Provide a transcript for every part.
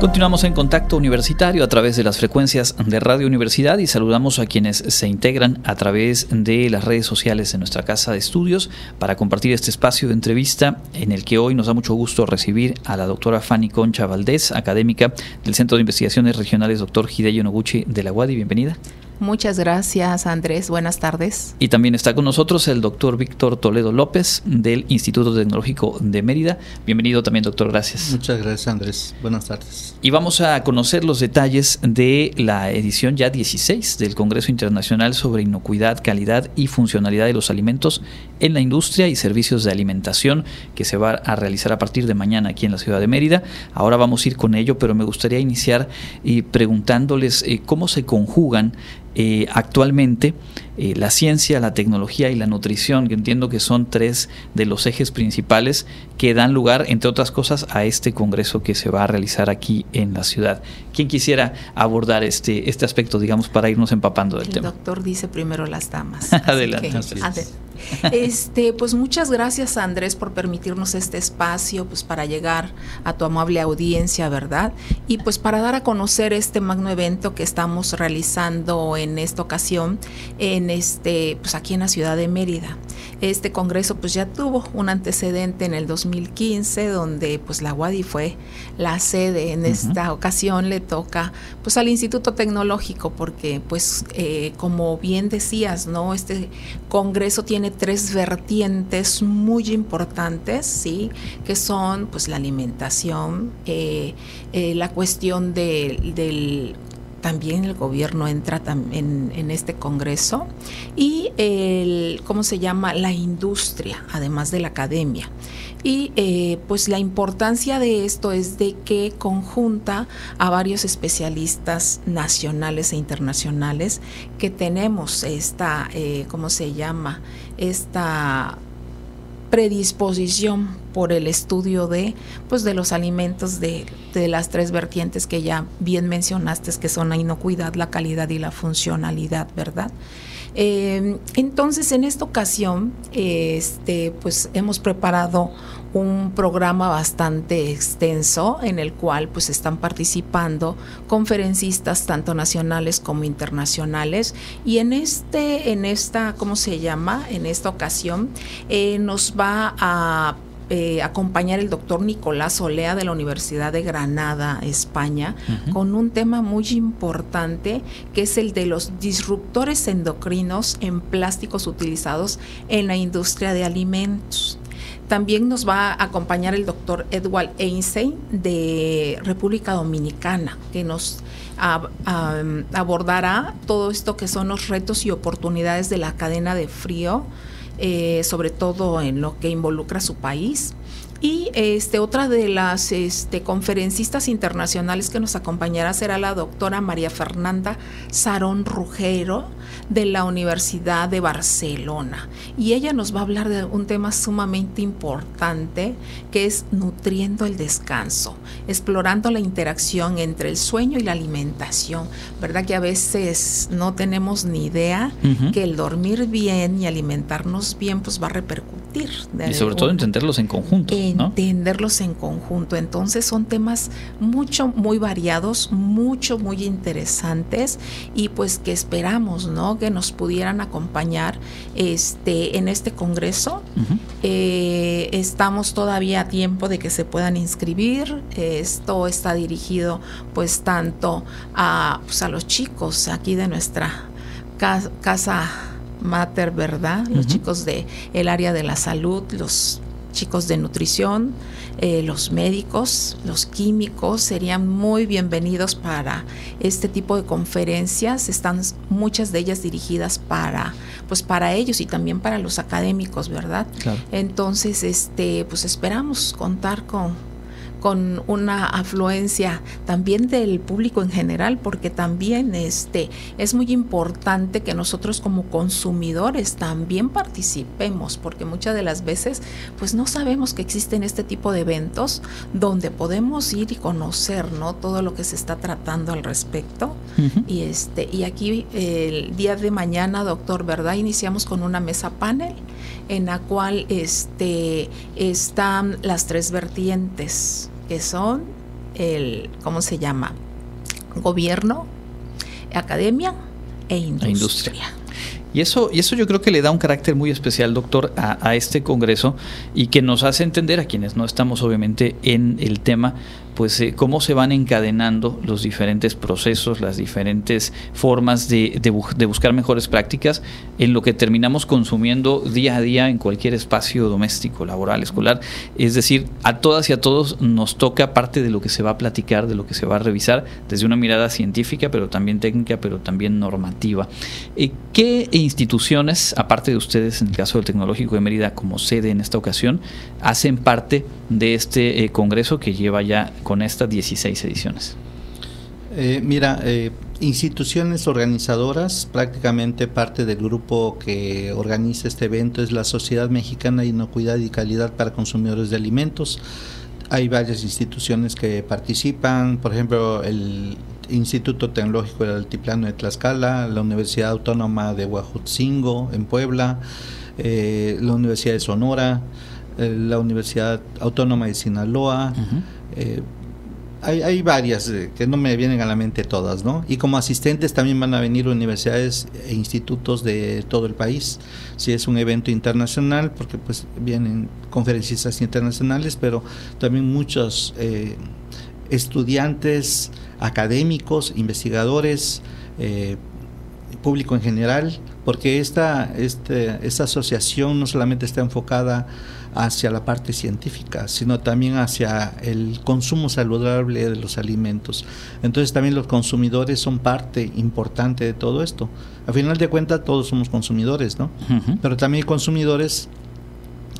Continuamos en contacto universitario a través de las frecuencias de Radio Universidad y saludamos a quienes se integran a través de las redes sociales de nuestra casa de estudios para compartir este espacio de entrevista en el que hoy nos da mucho gusto recibir a la doctora Fanny Concha Valdés, académica del Centro de Investigaciones Regionales Dr. Hideyo Noguchi de la UADI. Bienvenida. Muchas gracias, Andrés. Buenas tardes. Y también está con nosotros el doctor Víctor Toledo López del Instituto Tecnológico de Mérida. Bienvenido también, doctor. Gracias. Muchas gracias, Andrés. Buenas tardes. Y vamos a conocer los detalles de la edición ya 16 del Congreso Internacional sobre Inocuidad, Calidad y Funcionalidad de los Alimentos en la Industria y Servicios de Alimentación que se va a realizar a partir de mañana aquí en la ciudad de Mérida. Ahora vamos a ir con ello, pero me gustaría iniciar eh, preguntándoles eh, cómo se conjugan eh, actualmente eh, la ciencia, la tecnología y la nutrición, que entiendo que son tres de los ejes principales que dan lugar, entre otras cosas, a este congreso que se va a realizar aquí en la ciudad. ¿Quién quisiera abordar este, este aspecto, digamos, para irnos empapando del tema? El doctor dice primero las damas. adelante. Este, pues muchas gracias Andrés por permitirnos este espacio, pues para llegar a tu amable audiencia, ¿verdad? Y pues para dar a conocer este magno evento que estamos realizando en esta ocasión, en este, pues aquí en la ciudad de Mérida. Este congreso pues ya tuvo un antecedente en el 2015 donde pues la UADI fue la sede. En esta ocasión le toca pues al Instituto Tecnológico porque pues eh, como bien decías, ¿no? Este congreso tiene tres vertientes muy importantes, ¿sí? Que son pues la alimentación, eh, eh, la cuestión del también el gobierno entra en, en, este congreso y el, ¿cómo se llama? La industria, además de la academia. Y eh, pues la importancia de esto es de que conjunta a varios especialistas nacionales e internacionales que tenemos esta, eh, ¿cómo se llama? Esta predisposición por el estudio de pues de los alimentos de, de, las tres vertientes que ya bien mencionaste que son la inocuidad, la calidad y la funcionalidad, ¿verdad? Eh, entonces, en esta ocasión, este, pues hemos preparado un programa bastante extenso en el cual pues están participando conferencistas tanto nacionales como internacionales y en este en esta cómo se llama en esta ocasión eh, nos va a eh, acompañar el doctor Nicolás Olea de la Universidad de Granada, España, con un tema muy importante que es el de los disruptores endocrinos en plásticos utilizados en la industria de alimentos. También nos va a acompañar el doctor Edward Einstein de República Dominicana, que nos abordará todo esto que son los retos y oportunidades de la cadena de frío eh, sobre todo en lo que involucra a su país. Y este, otra de las este, conferencistas internacionales que nos acompañará será la doctora María Fernanda Sarón Rugero de la Universidad de Barcelona. Y ella nos va a hablar de un tema sumamente importante que es nutriendo el descanso, explorando la interacción entre el sueño y la alimentación. ¿Verdad que a veces no tenemos ni idea que el dormir bien y alimentarnos bien pues va a repercutir? y sobre todo entenderlos en conjunto entenderlos en conjunto. Entonces son temas mucho, muy variados, mucho, muy interesantes y pues que esperamos, ¿no? Que nos pudieran acompañar este, en este congreso. Eh, estamos todavía a tiempo de que se puedan inscribir. Esto está dirigido pues tanto a, pues, a los chicos aquí de nuestra casa mater, ¿verdad? Los chicos de el área de la salud, los chicos de nutrición, eh, los médicos, los químicos serían muy bienvenidos para este tipo de conferencias. Están muchas de ellas dirigidas para, pues para ellos y también para los académicos, ¿verdad? Entonces, este, pues esperamos contar con con una afluencia también del público en general, porque también este, es muy importante que nosotros como consumidores también participemos, porque muchas de las veces pues no sabemos que existen este tipo de eventos donde podemos ir y conocer ¿no? todo lo que se está tratando al respecto. Y este, y aquí el día de mañana, doctor, ¿verdad? Iniciamos con una mesa panel en la cual este, están las tres vertientes que son el, ¿cómo se llama? Gobierno, academia e industria. E industria. Y eso, y eso yo creo que le da un carácter muy especial, doctor, a, este Congreso y que nos hace entender a quienes no estamos obviamente en el tema, pues eh, cómo se van encadenando los diferentes procesos, las diferentes formas de, de, buscar mejores prácticas en lo que terminamos consumiendo día a día en cualquier espacio doméstico, laboral, escolar. Es decir, a todas y a todos nos toca parte de lo que se va a platicar, de lo que se va a revisar, desde una mirada científica, pero también técnica, pero también normativa. Eh, ¿Qué instituciones, aparte de ustedes en el caso del Tecnológico de Mérida como sede en esta ocasión, hacen parte de este eh, Congreso que lleva ya con estas 16 ediciones? Eh, mira, eh, instituciones organizadoras, prácticamente parte del grupo que organiza este evento es la Sociedad Mexicana de Inocuidad y Calidad para Consumidores de Alimentos. Hay varias instituciones que participan, por ejemplo, el Instituto Tecnológico del Altiplano de Tlaxcala, la Universidad Autónoma de Huajutzingo en Puebla, eh, la Universidad de Sonora, la Universidad Autónoma de Sinaloa, hay, varias eh, que no me vienen a la mente todas, ¿no? Y como asistentes también van a venir universidades e institutos de todo el país. Si es un evento internacional, porque pues vienen conferencistas internacionales, pero también muchos eh, estudiantes, académicos, investigadores, eh, público en general, porque esta, este, esta asociación no solamente está enfocada hacia la parte científica, sino también hacia el consumo saludable de los alimentos. Entonces también los consumidores son parte importante de todo esto. A final de cuentas todos somos consumidores, ¿no? Pero también hay consumidores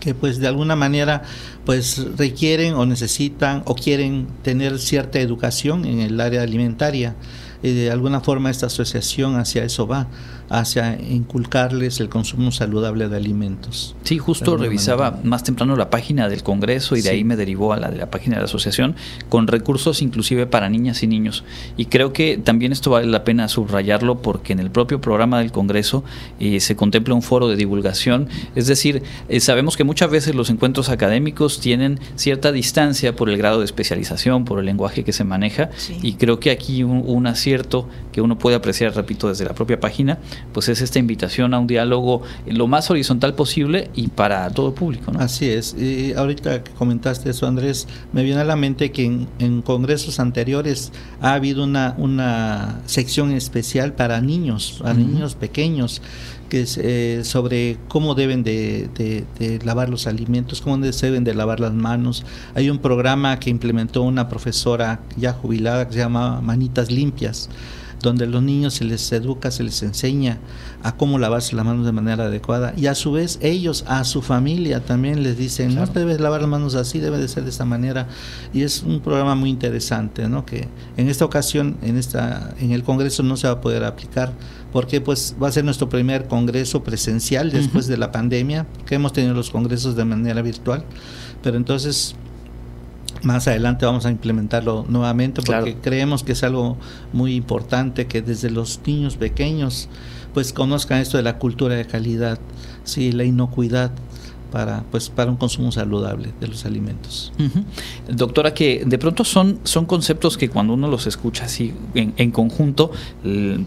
que pues de alguna manera pues requieren o necesitan o quieren tener cierta educación en el área alimentaria. Y de alguna forma esta asociación hacia eso va, hacia inculcarles el consumo saludable de alimentos. Sí, justo revisaba más temprano la página del Congreso y de ahí me derivó a la de la página de la asociación con recursos inclusive para niñas y niños. Y creo que también esto vale la pena subrayarlo porque en el propio programa del Congreso eh, se contempla un foro de divulgación, es decir, eh, sabemos que muchas veces los encuentros académicos tienen cierta distancia por el grado de especialización, por el lenguaje que se maneja. Y creo que aquí un, una cierto que uno puede apreciar, repito, desde la propia página, pues es esta invitación a un diálogo lo más horizontal posible y para todo público. ¿no? Así es. Y ahorita que comentaste eso, Andrés, me viene a la mente que en, congresos anteriores ha habido una, una sección especial para niños, para niños pequeños que es eh, sobre cómo deben de, de, lavar los alimentos, cómo deben de lavar las manos. Hay un programa que implementó una profesora ya jubilada que se llama Manitas Limpias, donde a los niños se les educa, se les enseña a cómo lavarse las manos de manera adecuada. Y a su vez ellos a su familia también les dicen no debes lavar las manos así, debe de ser de esta manera y es un programa muy interesante, ¿no? Que en esta ocasión en esta en el Congreso no se va a poder aplicar porque pues va a ser nuestro primer congreso presencial después de la pandemia, que hemos tenido los congresos de manera virtual, pero entonces más adelante vamos a implementarlo nuevamente porque creemos que es algo muy importante que desde los niños pequeños pues conozcan esto de la cultura de calidad, sí, la inocuidad para pues para un consumo saludable de los alimentos. Doctora, que de pronto son, son conceptos que cuando uno los escucha así en, conjunto,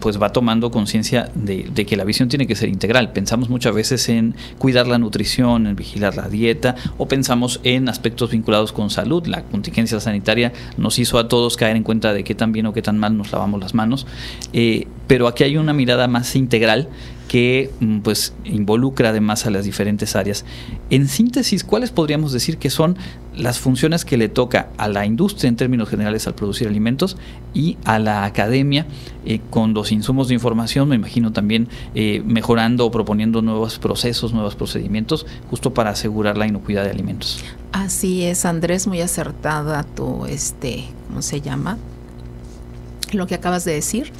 pues va tomando conciencia de, que la visión tiene que ser integral. Pensamos muchas veces en cuidar la nutrición, en vigilar la dieta, o pensamos en aspectos vinculados con salud. La contingencia sanitaria nos hizo a todos caer en cuenta de qué tan bien o qué tan mal nos lavamos las manos. Eh, pero aquí hay una mirada más integral que mm, pues involucra además a las diferentes áreas. En síntesis, ¿cuáles podríamos decir que son las funciones que le toca a la industria en términos generales al producir alimentos y a la academia eh, con los insumos de información, me imagino también eh, mejorando o proponiendo nuevos procesos, nuevos procedimientos, justo para asegurar la inocuidad de alimentos? Así es, Andrés, muy acertada tu, este, ¿cómo se llama? Lo que acabas de decir.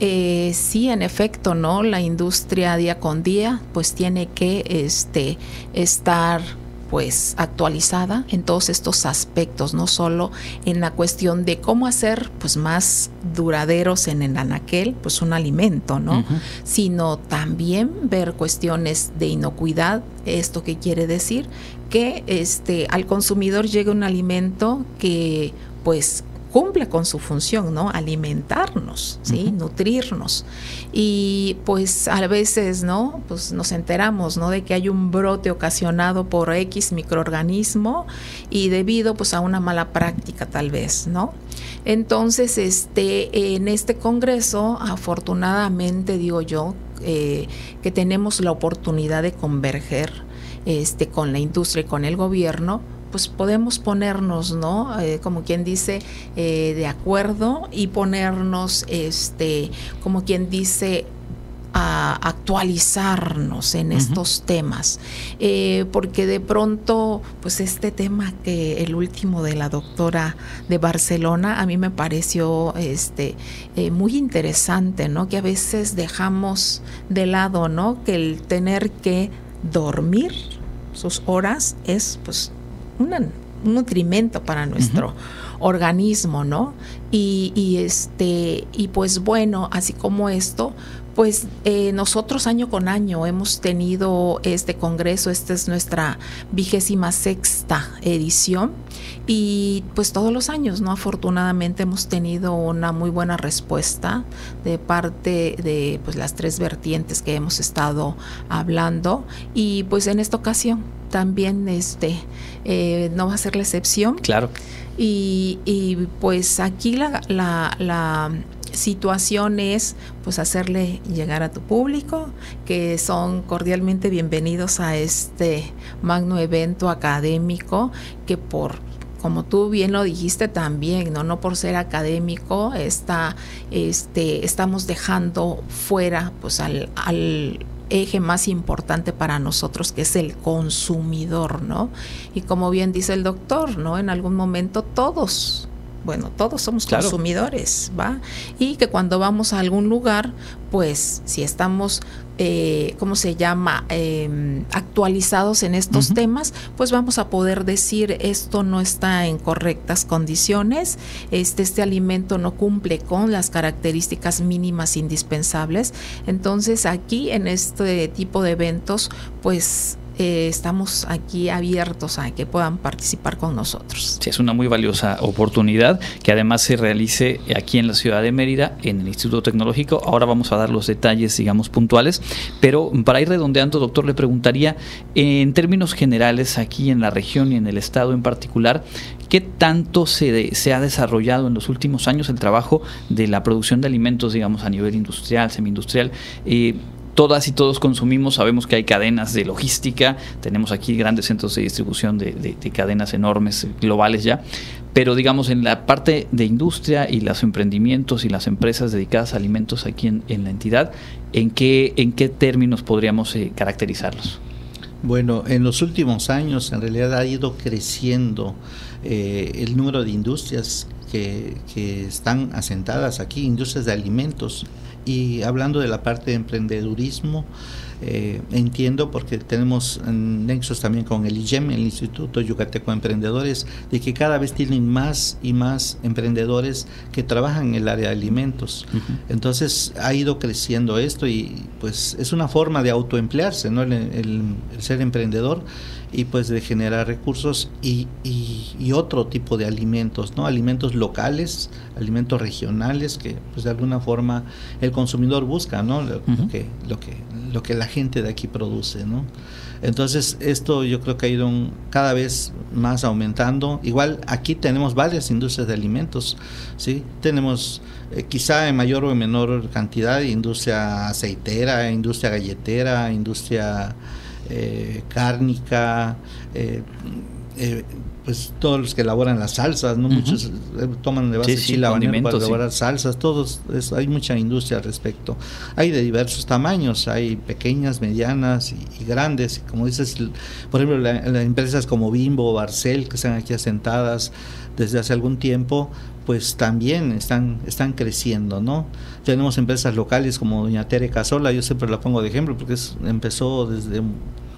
Eh, sí, en efecto, ¿no? La industria día con día pues tiene que este, estar pues actualizada en todos estos aspectos, no solo en la cuestión de cómo hacer pues más duraderos en el anaquel, pues un alimento, ¿no? Sino también ver cuestiones de inocuidad, esto que quiere decir que este al consumidor llegue un alimento que pues cumple con su función, ¿no? Alimentarnos, ¿sí? Nutrirnos. Y pues a veces, ¿no? Pues nos enteramos, ¿no? De que hay un brote ocasionado por X microorganismo y debido pues a una mala práctica tal vez, ¿no? Entonces, este, en este congreso, afortunadamente digo yo, eh, que tenemos la oportunidad de converger este, con la industria y con el gobierno, pues podemos ponernos, ¿no? Eh, como quien dice, eh, de acuerdo y ponernos, este, como quien dice, a actualizarnos en estos temas, eh, porque de pronto, pues este tema que el último de la doctora de Barcelona, a mí me pareció este, eh, muy interesante, ¿no? Que a veces dejamos de lado, ¿no? Que el tener que dormir sus horas es, pues, un nutrimento para nuestro organismo, ¿no? Y, y, este, y pues bueno, así como esto, pues eh, nosotros año con año hemos tenido este congreso, esta es nuestra vigésima sexta edición y pues todos los años, ¿no? Afortunadamente hemos tenido una muy buena respuesta de parte de pues las tres vertientes que hemos estado hablando y pues en esta ocasión también este eh, no va a ser la excepción. Claro. Y, y pues aquí la, la, la situaciones, pues hacerle llegar a tu público, que son cordialmente bienvenidos a este magno evento académico que por como tú bien lo dijiste también, no, no por ser académico, está, este, estamos dejando fuera pues al, al eje más importante para nosotros que es el consumidor, ¿no? Y como bien dice el doctor, ¿no? En algún momento todos bueno, todos somos consumidores, ¿va? Y que cuando vamos a algún lugar, pues si estamos, eh, ¿cómo se llama?, em, actualizados en estos temas, pues vamos a poder decir esto no está en correctas condiciones, este, este alimento no cumple con las características mínimas indispensables. Entonces aquí en este tipo de eventos, pues eh, estamos aquí abiertos a que puedan participar con nosotros. Sí, es una muy valiosa oportunidad que además se realice aquí en la ciudad de Mérida, en el Instituto Tecnológico. Ahora vamos a dar los detalles, digamos, puntuales, pero para ir redondeando, doctor, le preguntaría, en términos generales, aquí en la región y en el estado en particular, ¿Qué tanto se, ha desarrollado en los últimos años el trabajo de la producción de alimentos, digamos, a nivel industrial, semi-industrial? Eh, todas y todos consumimos, sabemos que hay cadenas de logística, tenemos aquí grandes centros de distribución de, cadenas enormes, globales ya, pero digamos en la parte de industria y los emprendimientos y las empresas dedicadas a alimentos aquí en, la entidad, ¿en qué, en qué términos podríamos eh, caracterizarlos? Bueno, en los últimos años en realidad ha ido creciendo eh, el número de industrias que, que están asentadas aquí, industrias de alimentos y hablando de la parte de emprendedurismo, eh, entiendo porque tenemos nexos también con el IGEM, el Instituto Yucateco de Emprendedores, de que cada vez tienen más y más emprendedores que trabajan en el área de alimentos. Entonces ha ido creciendo esto y pues es una forma de autoemplearse, ¿no? el ser emprendedor y pues de generar recursos y, y, otro tipo de alimentos, ¿no? Alimentos locales, alimentos regionales que pues de alguna forma el consumidor busca, ¿no? Lo, que, lo, que, lo que la gente de aquí produce, ¿no? Entonces esto yo creo que ha ido cada vez más aumentando. Igual aquí tenemos varias industrias de alimentos, ¿sí? Tenemos eh, quizá en mayor o en menor cantidad industria aceitera, industria galletera, industria eh, cárnica, eh, eh, pues todos los que elaboran las salsas, ¿no? Muchos toman de base chile para elaborar salsas, todos, hay mucha industria al respecto. Hay de diversos tamaños, hay pequeñas, medianas y, grandes, como dices, por ejemplo, las empresas como Bimbo, Barcel, que están aquí asentadas desde hace algún tiempo, pues también están, están creciendo, ¿no? Tenemos empresas locales como Doña Tere Casola, yo siempre la pongo de ejemplo porque empezó desde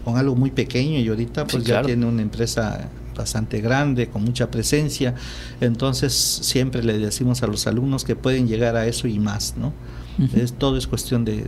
con algo muy pequeño y ahorita pues ya tiene una empresa bastante grande, con mucha presencia, entonces siempre le decimos a los alumnos que pueden llegar a eso y más, ¿no? es, todo es cuestión de,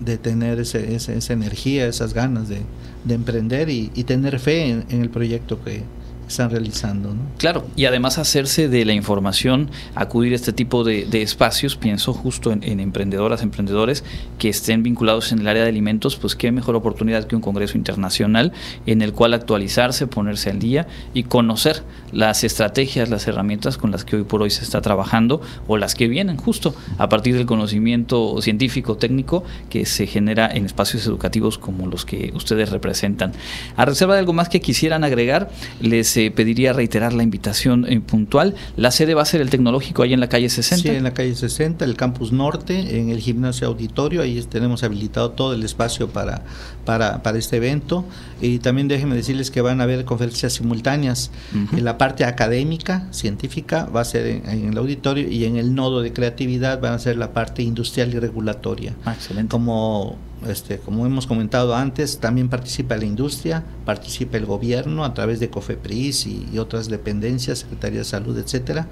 de, tener ese, esa energía, esas ganas de, emprender y, tener fe en, el proyecto que están realizando. Claro, y además hacerse de la información, acudir a este tipo de, espacios, pienso justo en, emprendedoras, emprendedores que estén vinculados en el área de alimentos, pues qué mejor oportunidad que un congreso internacional en el cual actualizarse, ponerse al día y conocer las estrategias, las herramientas con las que hoy por hoy se está trabajando o las que vienen justo a partir del conocimiento científico, técnico que se genera en espacios educativos como los que ustedes representan. A reserva de algo más que quisieran agregar, les pediría reiterar la invitación eh, puntual. La sede va a ser el tecnológico ahí en la calle 60. Sí, en la calle 60, el campus norte, en el gimnasio auditorio, ahí tenemos habilitado todo el espacio para, para, para este evento. Y también déjenme decirles que van a haber conferencias simultáneas. En la parte académica, científica, va a ser en, el auditorio y en el nodo de creatividad van a ser la parte industrial y regulatoria. Ah, excelente. Como este, como hemos comentado antes, también participa la industria, participa el gobierno a través de COFEPRIS y, otras dependencias, Secretaría de Salud, etcétera,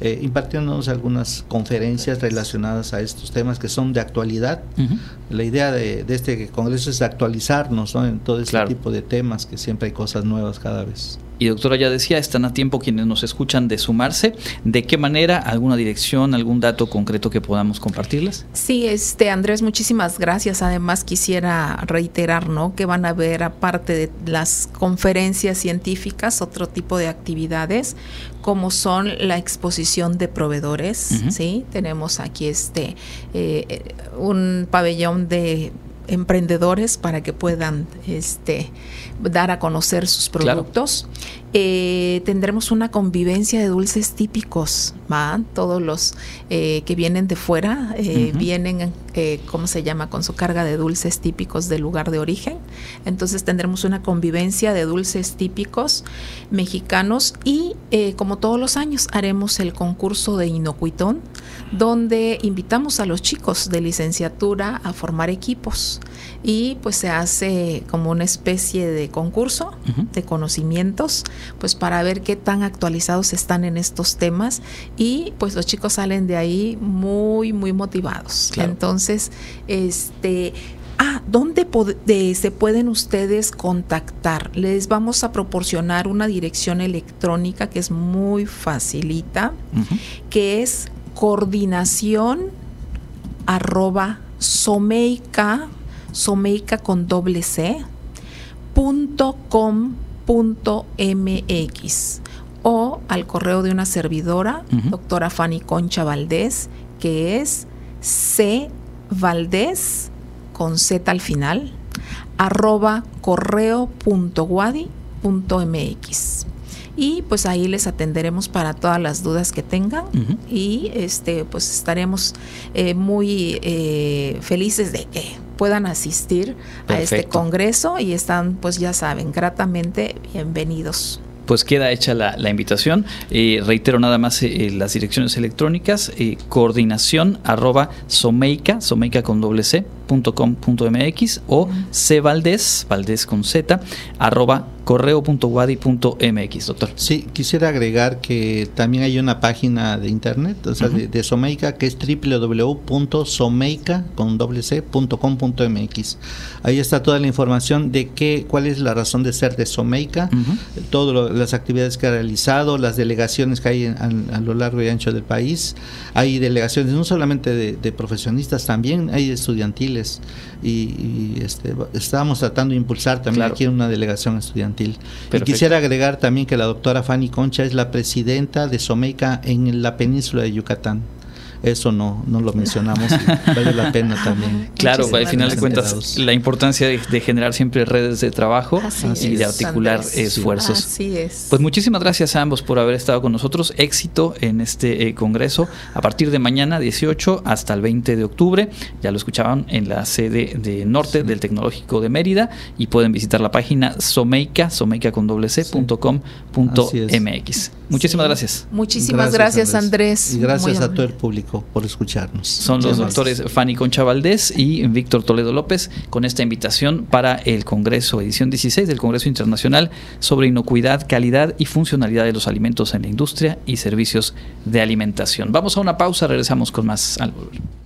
eh, impartiéndonos algunas conferencias relacionadas a estos temas que son de actualidad. La idea de, este congreso es actualizarnos en todo este tipo de temas, que siempre hay cosas nuevas cada vez. Y doctora ya decía, están a tiempo quienes nos escuchan de sumarse. ¿De qué manera? ¿Alguna dirección, algún dato concreto que podamos compartirles? Sí, este Andrés, muchísimas gracias. Además quisiera reiterar, ¿no? Que van a ver aparte de las conferencias científicas, otro tipo de actividades como son la exposición de proveedores, ¿sí? Tenemos aquí este eh, un pabellón de emprendedores para que puedan este, dar a conocer sus productos. Eh, tendremos una convivencia de dulces típicos, ¿va? todos los eh, que vienen de fuera eh, vienen, ¿cómo se llama?, con su carga de dulces típicos del lugar de origen. Entonces tendremos una convivencia de dulces típicos mexicanos y como todos los años haremos el concurso de inocuitón, donde invitamos a los chicos de licenciatura a formar equipos. Y pues se hace como una especie de concurso de conocimientos pues para ver qué tan actualizados están en estos temas. Y pues los chicos salen de ahí muy muy motivados. Entonces este Ah, ¿dónde se pueden ustedes contactar? Les vamos a proporcionar una dirección electrónica que es muy facilita, que es coordinación arroba someica someica con doble C, punto com punto mx o al correo de una servidora, doctora Fanny Concha Valdés, que es C Valdés con Z al final, arroba correo y pues ahí les atenderemos para todas las dudas que tengan. Y este pues estaremos eh, muy eh, felices de que puedan asistir a este congreso y están pues ya saben gratamente bienvenidos. Pues queda hecha la, invitación. Eh, reitero nada más las direcciones electrónicas, coordinación arroba someica, someica con doble C, .com.mx o cvaldez, valdez con z, arroba correo.wadi.mx, doctor. Sí, quisiera agregar que también hay una página de internet, o sea, de, Someica, que es www.someica.com.mx. Ahí está toda la información de qué, cuál es la razón de ser de Someica, todas las actividades que ha realizado, las delegaciones que hay a lo largo y ancho del país. Hay delegaciones no solamente de profesionistas, también hay estudiantiles y, este, estábamos tratando de impulsar también aquí una delegación estudiantil. Y quisiera agregar también que la doctora Fanny Concha es la presidenta de Someica en la península de Yucatán eso no, no lo mencionamos, vale la pena también. Claro, al final de cuentas, la importancia de, generar siempre redes de trabajo y de articular esfuerzos. Así es. Pues muchísimas gracias a ambos por haber estado con nosotros. Éxito en este eh, congreso a partir de mañana 18 hasta el 20 de octubre. Ya lo escuchaban en la sede de norte del Tecnológico de Mérida y pueden visitar la página someica, someica con doble c, Muchísimas gracias. Muchísimas gracias, Andrés. Y gracias a todo el público por escucharnos. Son los doctores Fanny Concha Valdés y Víctor Toledo López con esta invitación para el Congreso, edición 16 del Congreso Internacional sobre inocuidad, calidad y funcionalidad de los alimentos en la industria y servicios de alimentación. Vamos a una pausa, regresamos con más al volver.